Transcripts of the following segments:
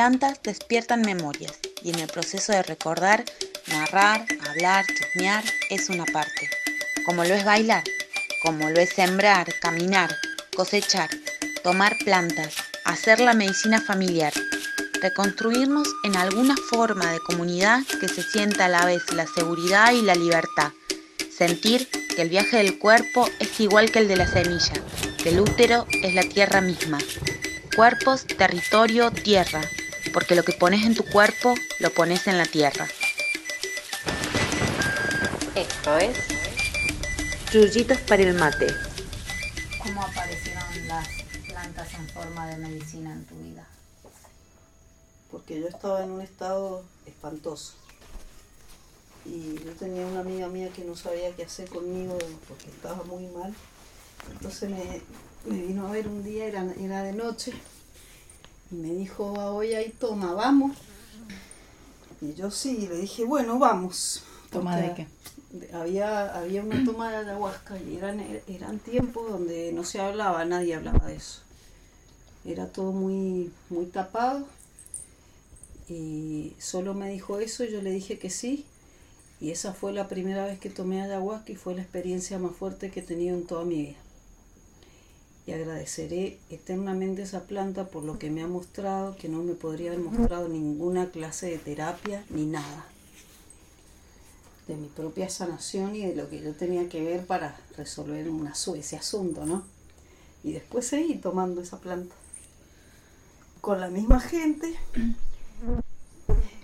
plantas despiertan memorias y en el proceso de recordar, narrar, hablar, chusmear es una parte, como lo es bailar, como lo es sembrar, caminar, cosechar, tomar plantas, hacer la medicina familiar, reconstruirnos en alguna forma de comunidad que se sienta a la vez la seguridad y la libertad, sentir que el viaje del cuerpo es igual que el de la semilla, que el útero es la tierra misma, cuerpos, territorio, tierra, porque lo que pones en tu cuerpo lo pones en la tierra. Esto es Yuyitos para el mate. ¿Cómo aparecieron las plantas en forma de medicina en tu vida? Porque yo estaba en un estado espantoso. Y yo tenía una amiga mía que no sabía qué hacer conmigo porque estaba muy mal. Entonces me, me vino a ver un día, era, era de noche, y me dijo, hoy ahí toma, vamos. Y yo sí, le dije, bueno, vamos. ¿Toma de qué? Había, había una toma de ayahuasca y eran, eran tiempos donde no se hablaba, nadie hablaba de eso. Era todo muy, muy tapado. Y solo me dijo eso y yo le dije que sí. Y esa fue la primera vez que tomé ayahuasca y fue la experiencia más fuerte que he tenido en toda mi vida y agradeceré eternamente esa planta por lo que me ha mostrado, que no me podría haber mostrado ninguna clase de terapia ni nada. De mi propia sanación y de lo que yo tenía que ver para resolver una, ese asunto, ¿no? Y después seguí tomando esa planta. Con la misma gente,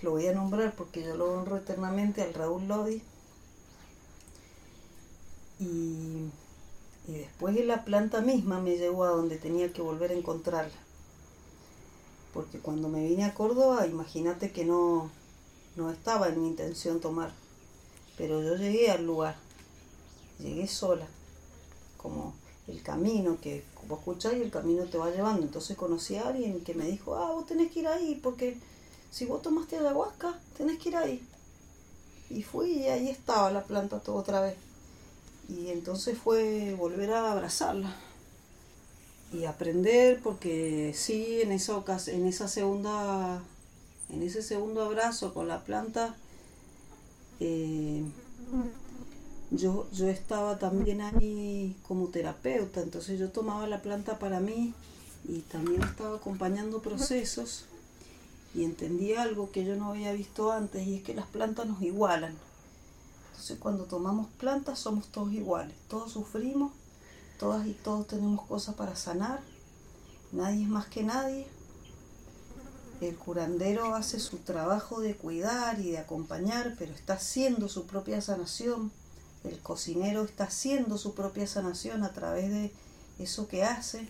lo voy a nombrar porque yo lo honro eternamente al Raúl Lodi. Y y después de la planta misma me llevó a donde tenía que volver a encontrarla. Porque cuando me vine a Córdoba, imagínate que no, no estaba en mi intención tomar. Pero yo llegué al lugar, llegué sola, como el camino que vos escuchás y el camino te va llevando. Entonces conocí a alguien que me dijo, ah, vos tenés que ir ahí, porque si vos tomaste ayahuasca, tenés que ir ahí. Y fui y ahí estaba la planta otra vez. Y entonces fue volver a abrazarla y aprender porque sí, en esa ocasión, en esa segunda, en ese segundo abrazo con la planta, eh, yo, yo estaba también ahí como terapeuta, entonces yo tomaba la planta para mí y también estaba acompañando procesos y entendí algo que yo no había visto antes y es que las plantas nos igualan. Entonces cuando tomamos plantas somos todos iguales, todos sufrimos, todas y todos tenemos cosas para sanar, nadie es más que nadie. El curandero hace su trabajo de cuidar y de acompañar, pero está haciendo su propia sanación. El cocinero está haciendo su propia sanación a través de eso que hace.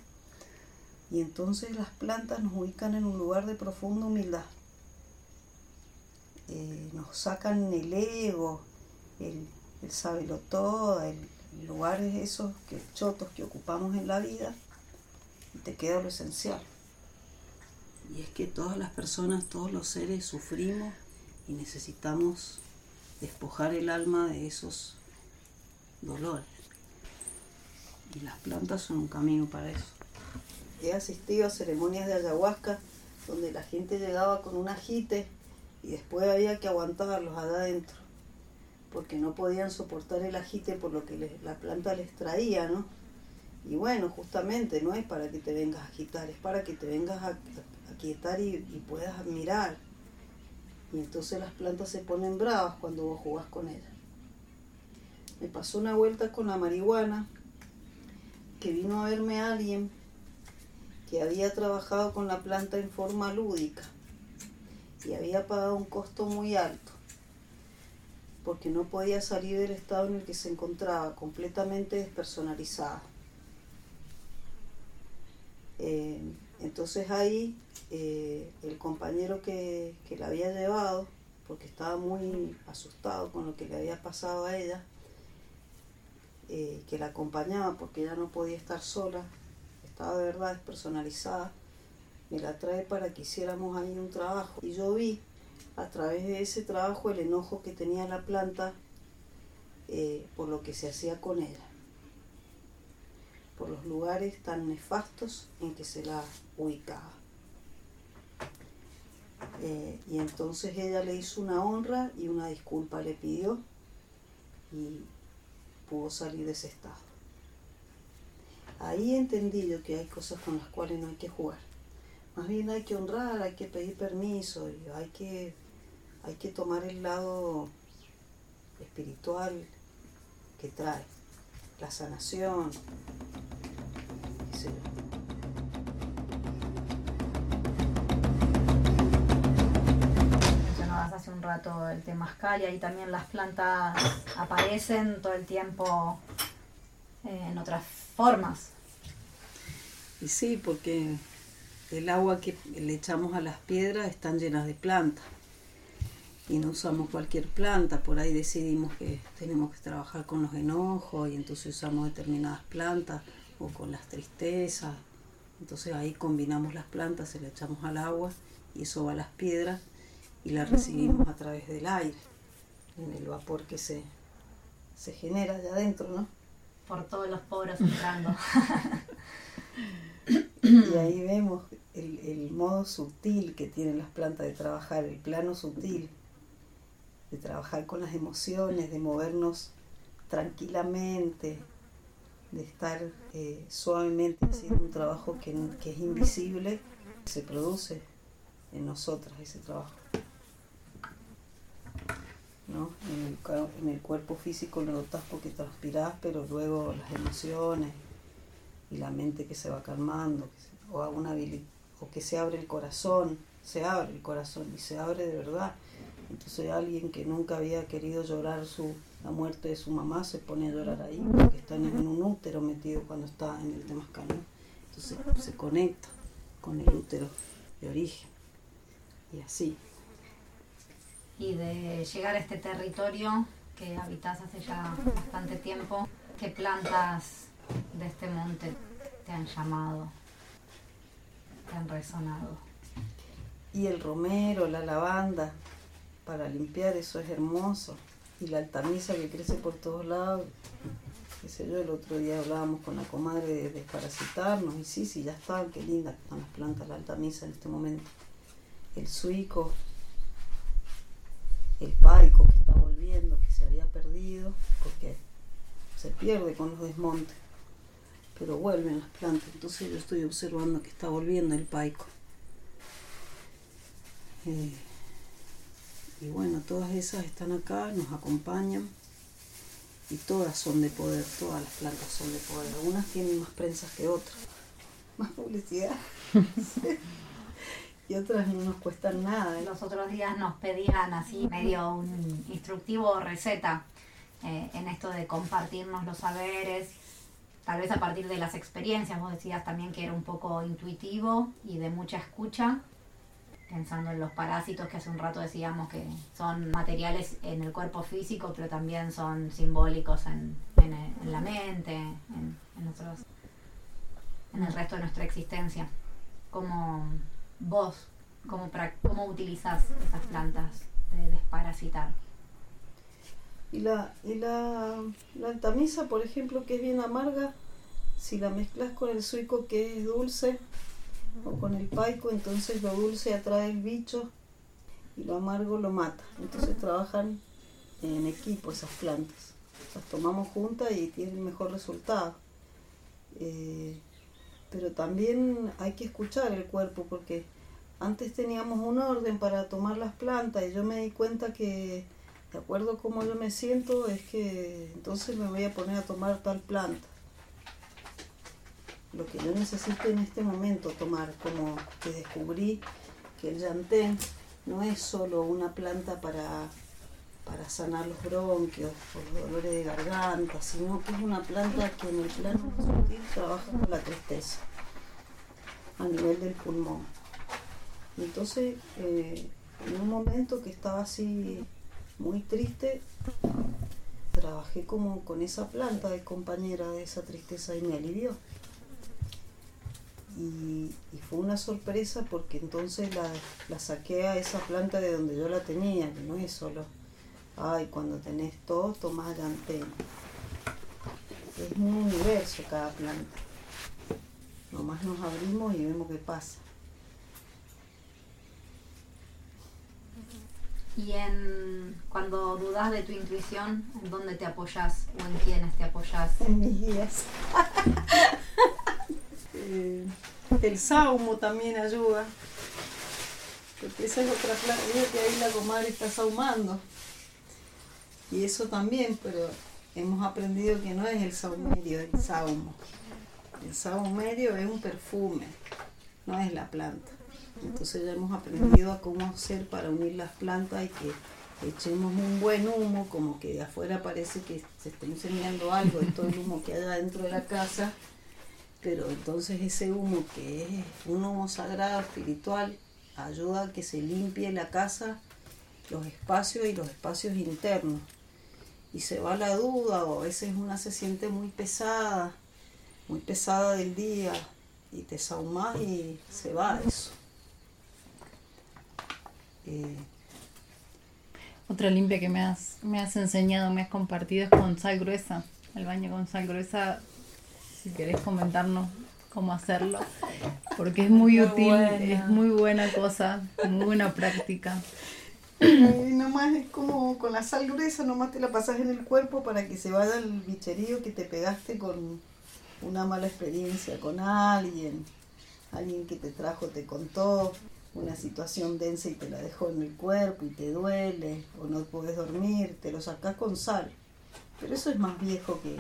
Y entonces las plantas nos ubican en un lugar de profunda humildad. Eh, nos sacan el ego, el, el sábelo todo, el, lugares esos que, chotos que ocupamos en la vida, y te queda lo esencial. Y es que todas las personas, todos los seres sufrimos y necesitamos despojar el alma de esos dolores. Y las plantas son un camino para eso. He asistido a ceremonias de ayahuasca donde la gente llegaba con un ajite y después había que aguantarlos adentro porque no podían soportar el agite por lo que la planta les traía, ¿no? Y bueno, justamente no es para que te vengas a agitar, es para que te vengas a, quietar y, puedas admirar. Y entonces las plantas se ponen bravas cuando vos jugás con ellas. Me pasó una vuelta con la marihuana, que vino a verme alguien que había trabajado con la planta en forma lúdica y había pagado un costo muy alto porque no podía salir del estado en el que se encontraba, completamente despersonalizada. Eh, entonces ahí eh, el compañero que, la había llevado, porque estaba muy asustado con lo que le había pasado a ella, eh, que la acompañaba porque ella no podía estar sola, estaba de verdad despersonalizada, me la trae para que hiciéramos ahí un trabajo. Y yo vi a través de ese trabajo el enojo que tenía la planta eh, por lo que se hacía con ella, por los lugares tan nefastos en que se la ubicaba. Eh, y entonces ella le hizo una honra y una disculpa le pidió y pudo salir de ese estado. Ahí entendí yo que hay cosas con las cuales no hay que jugar. Más bien hay que honrar, hay que pedir permiso, hay que, hay que tomar el lado espiritual que trae, la sanación, Mencionabas hace un rato el temazcal y ahí también las plantas aparecen todo el tiempo eh, en otras formas. Y sí, porque el agua que le echamos a las piedras están llenas de plantas y no usamos cualquier planta, por ahí decidimos que tenemos que trabajar con los enojos y entonces usamos determinadas plantas o con las tristezas, entonces ahí combinamos las plantas, se le echamos al agua y eso va a las piedras y la recibimos a través del aire, en el vapor que se, se genera allá adentro, ¿no? Por todos los poros entrando. y ahí vemos el, el modo sutil que tienen las plantas de trabajar, el plano sutil, de trabajar con las emociones, de movernos tranquilamente, de estar eh, suavemente haciendo un trabajo que, que, es invisible, se produce en nosotras ese trabajo. ¿no? En, el, cuerpo físico lo notas porque transpiras, pero luego las emociones y la mente que se va calmando, o, a una o que se abre el corazón, se abre el corazón y se abre de verdad. Entonces alguien que nunca había querido llorar su la muerte de su mamá se pone a llorar ahí porque está en un útero metido cuando está en el temazcal. Entonces se conecta con el útero de origen y así. Y de llegar a este territorio que habitas hace ya bastante tiempo, ¿qué plantas de este monte te han llamado, te han resonado? Y el romero, la lavanda, para limpiar, eso es hermoso y la altamisa que crece por todos lados. Qué sé yo, el otro día hablábamos con la comadre de desparasitarnos y sí, sí, ya están, qué lindas están las plantas, la altamisa en este momento. El suico, el paico que está volviendo, que se había perdido, porque se pierde con los desmontes, pero vuelven las plantas, entonces yo estoy observando que está volviendo el paico. Eh, y bueno, todas esas están acá, nos acompañan y todas son de poder, todas las plantas son de poder. Algunas tienen más prensas que otras, más publicidad. y otras no nos cuestan nada. ¿eh? Los otros días nos pedían así medio un instructivo receta eh, en esto de compartirnos los saberes, tal vez a partir de las experiencias. Vos decías también que era un poco intuitivo y de mucha escucha pensando en los parásitos que hace un rato decíamos que son materiales en el cuerpo físico, pero también son simbólicos en, en, la mente, en, en, en el resto de nuestra existencia. Como vos, cómo, cómo utilizas esas plantas de desparasitar. Y la, y la, la por ejemplo, que es bien amarga, si la mezclas con el suico que es dulce, o con el paico, entonces lo dulce atrae el bicho y lo amargo lo mata. Entonces trabajan en equipo esas plantas. Las tomamos juntas y tienen mejor resultado. Eh, pero también hay que escuchar el cuerpo porque antes teníamos un orden para tomar las plantas y yo me di cuenta que de acuerdo a cómo yo me siento es que entonces me voy a poner a tomar tal planta lo que yo necesito en este momento tomar, como que descubrí que el yantén no es solo una planta para, para sanar los bronquios o los dolores de garganta, sino que es una planta que en el plano sutil trabaja con la tristeza a nivel del pulmón. entonces, eh, en un momento que estaba así muy triste, trabajé como con esa planta de compañera de esa tristeza y me alivió. Y, fue una sorpresa porque entonces la, saqué a esa planta de donde yo la tenía, que no es solo, ay, cuando tenés todo, tomás antena. Es un universo cada planta. Nomás nos abrimos y vemos qué pasa. Y en cuando dudas de tu intuición, ¿en dónde te apoyas o en quiénes te apoyas? En mis guías. Eh, el saumo también ayuda. Porque esa es otra clase, que ahí la comadre está saumando. Y eso también, pero hemos aprendido que no es el saumerio, el saumo. El saumerio es un perfume, no es la planta. Entonces ya hemos aprendido a cómo hacer para unir las plantas y que echemos un buen humo, como que de afuera parece que se está enseñando algo de todo el humo que hay dentro de la casa, pero entonces ese humo que es un humo sagrado, espiritual, ayuda a que se limpie la casa, los espacios y los espacios internos. Y se va la duda, o a veces una se siente muy pesada, muy pesada del día, y te saumas y se va eso. Eh, Otra limpia que me has, me has enseñado, me has compartido es con sal gruesa. El baño con sal gruesa, si querés comentarnos cómo hacerlo, porque es muy, útil, es muy buena cosa, muy buena práctica. Y nomás es como con la sal gruesa, nomás te la pasas en el cuerpo para que se vaya el bicherío que te pegaste con una mala experiencia con alguien, alguien que te trajo, te contó una situación densa y te la dejó en el cuerpo y te duele o no puedes dormir, te lo sacas con sal. Pero eso es más viejo que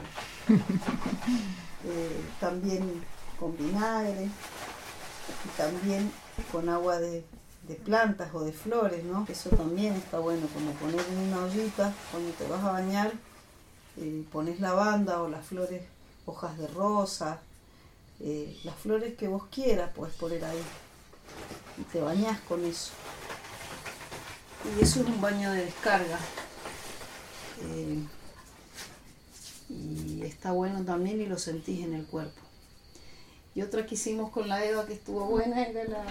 eh, también con vinagre y también con agua de, plantas o de flores, ¿no? Eso también está bueno, como poner en una ollita cuando te vas a bañar, eh, pones lavanda o las flores, hojas de rosa, eh, las flores que vos quieras puedes poner ahí y te bañas con eso. Y eso es un baño de descarga. Y está bueno también y lo sentís en el cuerpo. Y otra que hicimos con la Eva que estuvo buena era la...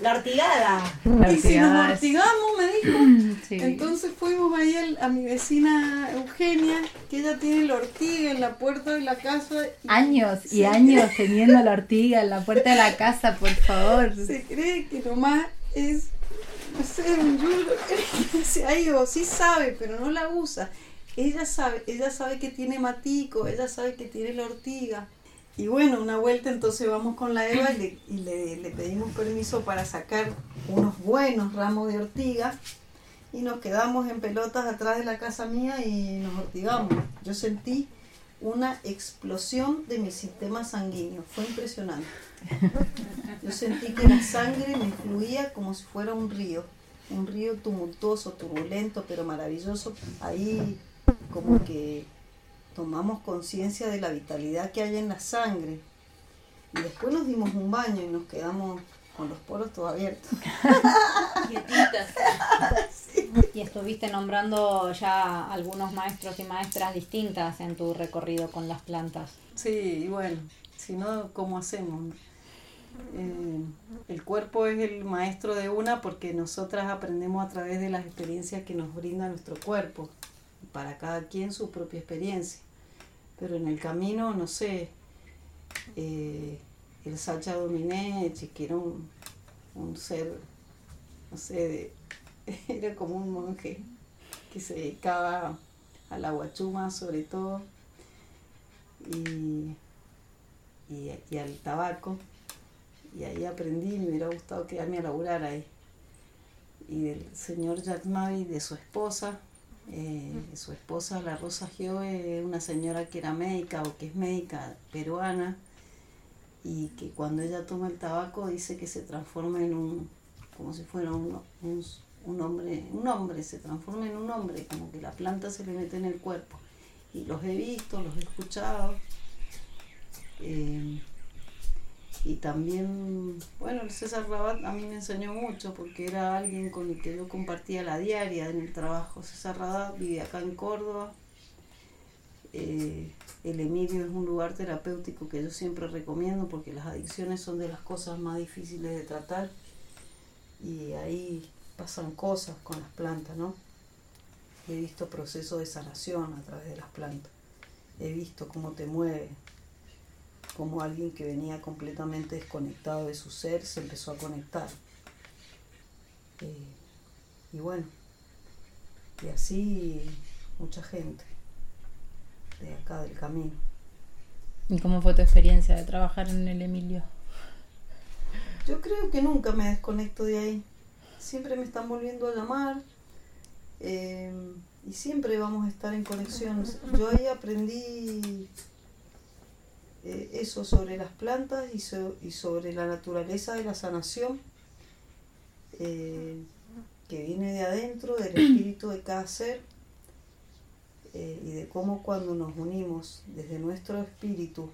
La ortigada. y si nos ortigamos, me dijo. Entonces fuimos ahí a mi vecina Eugenia, que ella tiene la ortiga en la puerta de la casa. años y años teniendo la ortiga en la puerta de la casa, por favor. Se cree que nomás es, no sé, un yulo se ha ido, sí sabe, pero no la usa. Ella sabe, ella sabe que tiene matico, ella sabe que tiene la ortiga. Y bueno, una vuelta entonces vamos con la Eva y, le, pedimos permiso para sacar unos buenos ramos de ortiga y nos quedamos en pelotas atrás de la casa mía y nos ortigamos. Yo sentí una explosión de mi sistema sanguíneo, fue impresionante. Yo sentí que la sangre me fluía como si fuera un río, un río tumultuoso, turbulento, pero maravilloso. Ahí como que tomamos conciencia de la vitalidad que hay en la sangre. Y después nos dimos un baño y nos quedamos con los poros todos abiertos. Y estuviste nombrando ya algunos maestros y maestras distintas en tu recorrido con las plantas. Sí, y bueno, si no, ¿cómo hacemos? Eh, el cuerpo es el maestro de una porque nosotras aprendemos a través de las experiencias que nos brinda nuestro cuerpo, para cada quien su propia experiencia. Pero en el camino, no sé, eh, el Sacha Dominechi, que era un, un ser, no sé, era como un monje que se dedicaba a la guachuma sobre todo y, y, al tabaco. Y ahí aprendí, me hubiera gustado quedarme a laburar ahí. Y del señor Jack Mavi, de su esposa, eh, su esposa, la Rosa Gio, es una señora que era médica o que es médica peruana y que cuando ella toma el tabaco dice que se transforma en un, como si fuera un, un, hombre, un hombre, se transforma en un hombre, como que la planta se le mete en el cuerpo. Y los he visto, los he escuchado. Eh, y también, bueno, el César Rabat a mí me enseñó mucho porque era alguien con el que yo compartía la diaria en el trabajo. César Rabat vive acá en Córdoba. Eh, el Emilio es un lugar terapéutico que yo siempre recomiendo porque las adicciones son de las cosas más difíciles de tratar y ahí pasan cosas con las plantas, ¿no? He visto procesos de sanación a través de las plantas. He visto cómo te mueve, como alguien que venía completamente desconectado de su ser se empezó a conectar. Eh, y bueno, y así mucha gente de acá del camino. ¿Y cómo fue tu experiencia de trabajar en el Emilio? Yo creo que nunca me desconecto de ahí. Siempre me están volviendo a llamar eh, y siempre vamos a estar en conexión. Yo ahí aprendí eh, eso sobre las plantas y, so- y sobre la naturaleza de la sanación eh, que viene de adentro, del espíritu de cada ser eh, y de cómo cuando nos unimos desde nuestro espíritu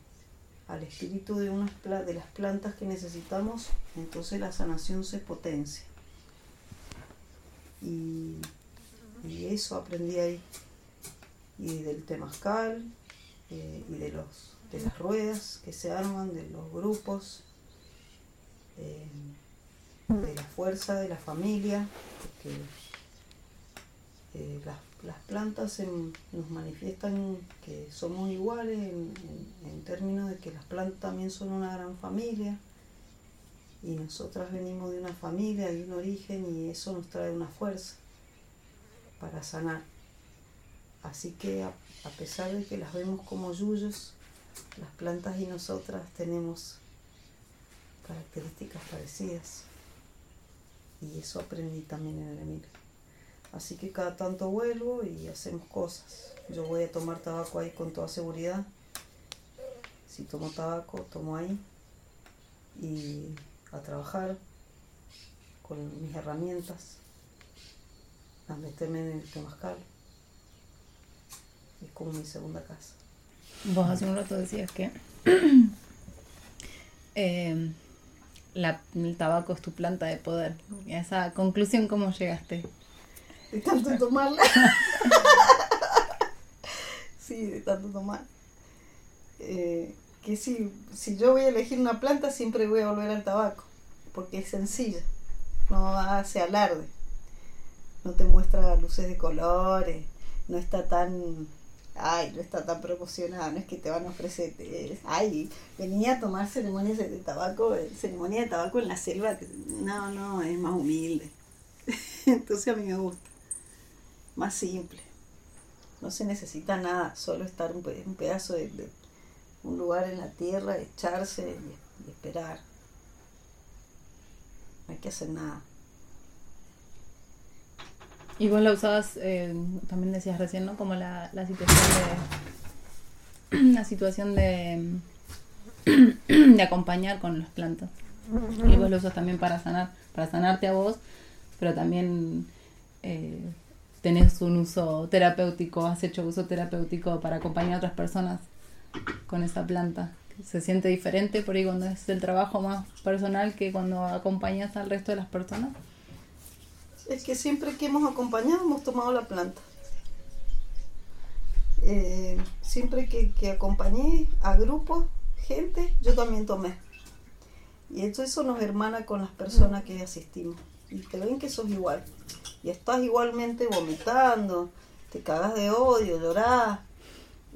al espíritu de, unas de las plantas que necesitamos, entonces la sanación se potencia. Y, y eso aprendí ahí. Y del temazcal, eh, y de, los, de las ruedas que se arman, de los grupos, eh, de la fuerza de la familia, porque eh, las, las plantas nos manifiestan que somos iguales en términos de que las plantas también son una gran familia y nosotras venimos de una familia, de un origen y eso nos trae una fuerza para sanar. Así que a, a pesar de que las vemos como yuyos, las plantas y nosotras tenemos características parecidas. Y eso aprendí también en el Emilio. Así que cada tanto vuelvo y hacemos cosas. Yo voy a tomar tabaco ahí con toda seguridad. Si tomo tabaco, tomo ahí. Y a trabajar con mis herramientas. A meterme en el temazcal. Es como mi segunda casa. Vos hace un rato decías que la- el tabaco es tu planta de poder. ¿Y a esa conclusión cómo llegaste? De tanto tomarla. sí, de tanto tomar. Eh, que si, si yo voy a elegir una planta, siempre voy a volver al tabaco. Porque es sencilla. No hace alarde. No te muestra luces de colores. No está tan. Ay, no está tan promocionada. No es que te van a ofrecer. eh, ay, venía a tomar ceremonias de tabaco. eh, Ceremonia de tabaco en la selva. No, no, es más humilde. Entonces a mí me gusta. Más simple. No se necesita nada, solo estar un, un pedazo de, un lugar en la tierra, echarse y esperar. No hay que hacer nada. Y vos la usabas, eh, también decías recién, ¿no? Como la, la situación de. La situación de. de acompañar con las plantas. Y vos lo usas también para sanar, para sanarte a vos, pero también eh, tenés un uso terapéutico, has hecho uso terapéutico para acompañar a otras personas con esa planta. Se siente diferente por ahí cuando es el trabajo más personal que cuando acompañas al resto de las personas. Es que siempre que hemos acompañado hemos tomado la planta. Eh, siempre que, que acompañé a grupos, gente, yo también tomé. Y eso, eso nos hermana con las personas que asistimos. Y te ven que sos igual. Y estás igualmente vomitando, te cagas de odio, llorás.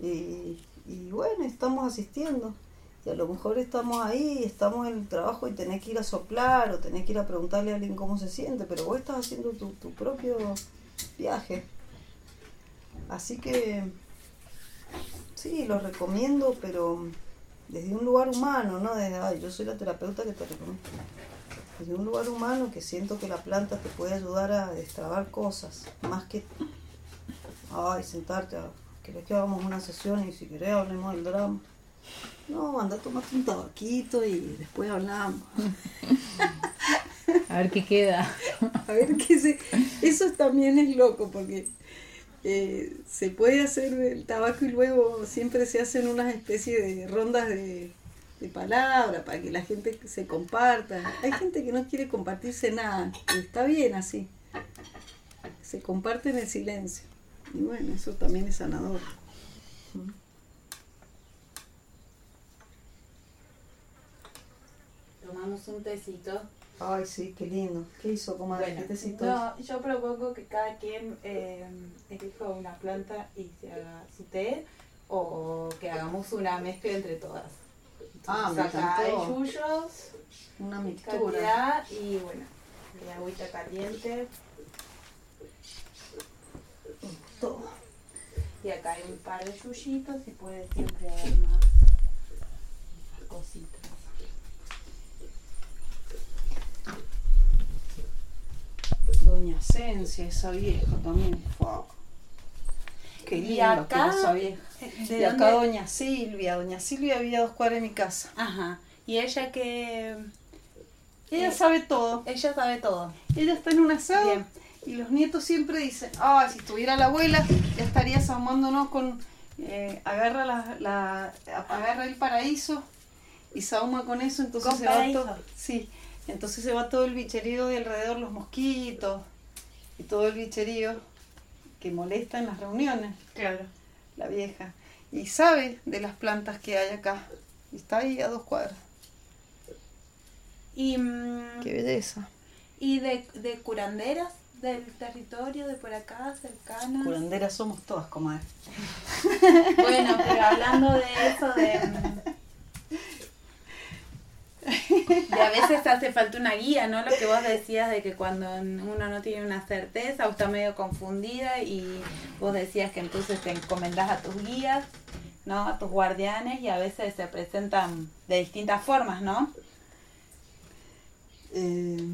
Y bueno, estamos asistiendo. Y a lo mejor estamos ahí, estamos en el trabajo y tenés que ir a soplar o tenés que ir a preguntarle a alguien cómo se siente, pero vos estás haciendo tu, tu propio viaje. Así que sí, lo recomiendo, pero desde un lugar humano, no desde, ay, yo soy la terapeuta que te recomiendo. Desde un lugar humano que siento que la planta te puede ayudar a destrabar cosas, más que, ay, sentarte, a, querés que hagamos una sesión y si querés hablemos del drama. No, anda a tomarte un tabaquito y después hablamos. A ver qué queda. A ver qué se... Eso también es loco porque eh, se puede hacer el tabaco y luego siempre se hacen unas especies de rondas de, de palabras para que la gente se comparta. Hay gente que no quiere compartirse nada y está bien así. Se comparte en el silencio. Y bueno, eso también es sanador. Tomamos un tecito. Ay, sí, qué lindo. ¿Qué hizo, comadre? Bueno, ¿Qué tecito no, yo propongo que cada quien eh, elija una planta y se haga su té o que hagamos una mezcla entre todas. Ah, me Entonces, acá hay yuyos, Una mixtura. y bueno, y agüita caliente. todo. Y acá hay un par de yuyitos y puede siempre haber más, más cositas. Doña Esencia, esa vieja también. Fua. Qué Y acá, esa vieja. ¿De Y acá dónde? Doña Silvia. Doña Silvia había dos cuadras de mi casa. Ajá. Y ella que... Ella Eh, sabe todo. Ella sabe todo. Ella está en un asado Bien. y los nietos siempre dicen, ah, si estuviera la abuela, ya estaría sahumándonos con, eh, agarra la, la- agarra el paraíso y sahuma con eso, entonces ¿Con se va paraíso? todo, sí, entonces se va todo el bicherío de alrededor, los mosquitos y todo el bicherío que molesta en las reuniones, Claro. la vieja, y sabe de las plantas que hay acá, y está ahí a dos cuadras, Y, mm, qué belleza. y de, de curanderas del territorio, de por acá, cercanas. Curanderas somos todas, comadre. Bueno, pero hablando de eso, de, de a veces hace falta una guía, ¿no? Lo que vos decías de que cuando uno no tiene una certeza o está medio confundida y vos decías que entonces te encomendás a tus guías, ¿no? A tus guardianes y a veces se presentan de distintas formas, ¿no? Eh,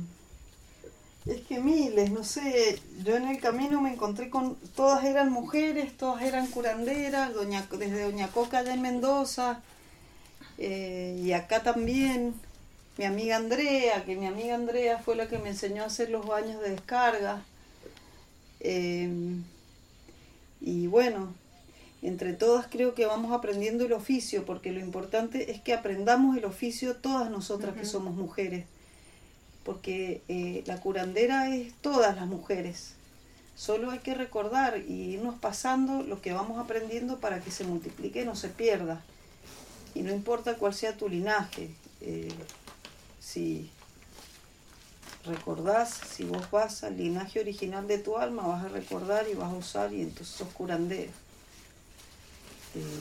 es que miles, no sé, yo en el camino me encontré con, todas eran mujeres, todas eran curanderas, doña, desde Doña Coca allá en Mendoza, eh, y acá también, mi amiga Andrea, que mi amiga Andrea fue la que me enseñó a hacer los baños de descarga. Eh, y bueno, entre todas creo que vamos aprendiendo el oficio, porque lo importante es que aprendamos el oficio todas nosotras que somos mujeres porque eh, la curandera es todas las mujeres. Solo hay que recordar y irnos pasando lo que vamos aprendiendo para que se multiplique y no se pierda. Y no importa cuál sea tu linaje, eh, si recordás, si vos vas al linaje original de tu alma, vas a recordar y vas a usar y entonces sos curandera. Eh,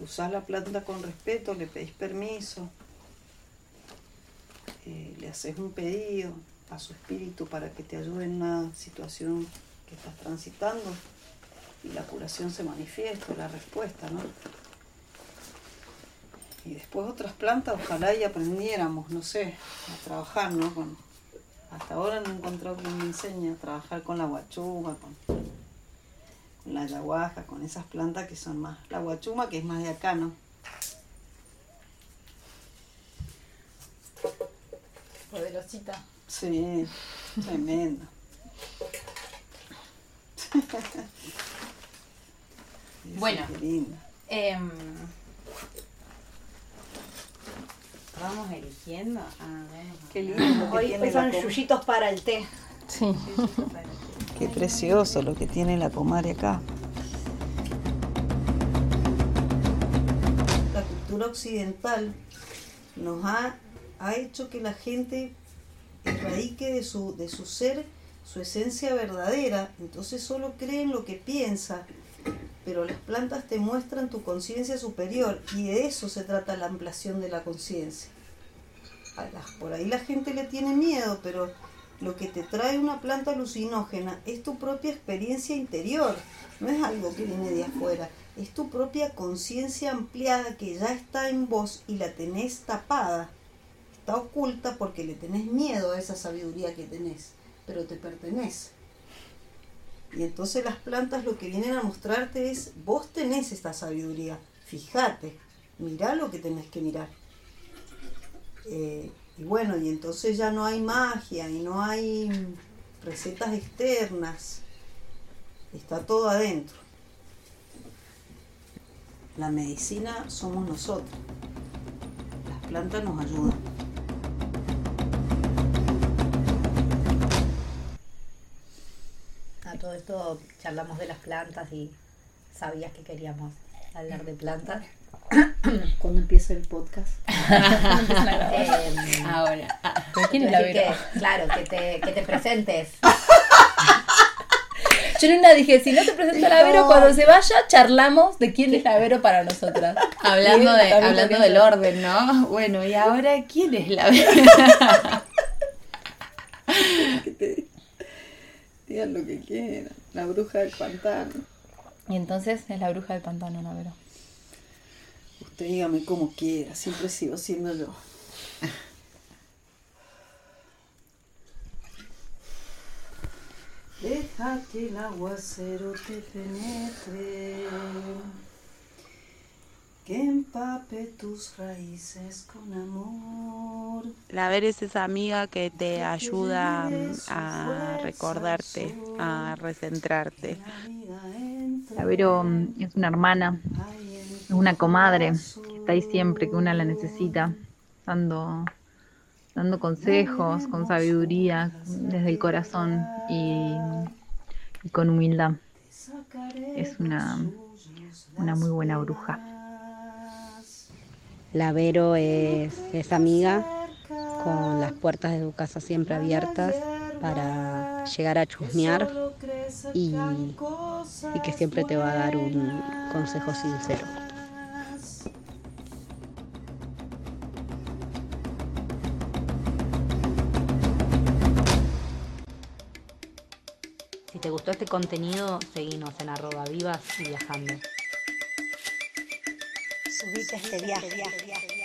usás la planta con respeto, le pedís permiso, eh, le haces un pedido a su espíritu para que te ayude en una situación que estás transitando y la curación se manifiesta, la respuesta, ¿no? Y después otras plantas, ojalá y aprendiéramos, no sé, a trabajar, ¿no? Con, hasta ahora no he encontrado quien me enseñe a trabajar con la guachuma, con, con la ayahuasca, con esas plantas que son más, la guachuma que es más de acá, ¿no? Poderosita. Sí, tremendo. Bueno. Qué linda. Em, vamos eligiendo. Ah. Qué lindo lo que Hoy, son yuyitos para el té. Sí. Qué precioso lo que tiene la comadre acá. La cultura occidental nos ha, ha hecho que la gente erradique de su, de su ser su esencia verdadera, entonces solo cree en lo que piensa, pero las plantas te muestran tu conciencia superior y de eso se trata la ampliación de la conciencia. Por ahí la gente le tiene miedo, pero lo que te trae una planta alucinógena es tu propia experiencia interior, no es algo que viene de afuera, es tu propia conciencia ampliada que ya está en vos y la tenés tapada, está oculta porque le tenés miedo a esa sabiduría que tenés, pero te pertenece. Y entonces las plantas lo que vienen a mostrarte es, vos tenés esta sabiduría, fíjate, mirá lo que tenés que mirar. Eh, y bueno, y entonces ya no hay magia y no hay recetas externas, está todo adentro. La medicina somos nosotros, las plantas nos ayudan. Todo esto charlamos de las plantas y sabías que queríamos hablar de plantas. ¿Cuándo empieza el podcast? Em, Ahora. ah, ¿Pero quién es la Vero? que, claro, que te, que te presentes. Yo en una dije, si no te presenta la Vero, cuando se vaya, charlamos de quién es la Vero para nosotras. Hablando, de, hablando del orden, ¿no? Bueno, y ahora, ¿quién es la Digan lo que quieran. La bruja del pantano. Y entonces es la bruja del pantano, Navero. Usted dígame como quiera, siempre sigo siendo yo. Deja que el aguacero te penetre, que empape tus raíces con amor. La ver es esa amiga que te ayuda a recordarte, a recentrarte. La Vero mm, es una hermana, es una comadre que está ahí siempre que una la necesita, dando, dando consejos, con sabiduría, desde el corazón y, y con humildad. Es una, una muy buena bruja. La Vero es, es amiga con las puertas de tu casa siempre abiertas para llegar a chusmear y, y que siempre te va a dar un consejo sincero. Si te gustó este contenido, seguinos en arroba vivas y viajando. Subite a este viaje.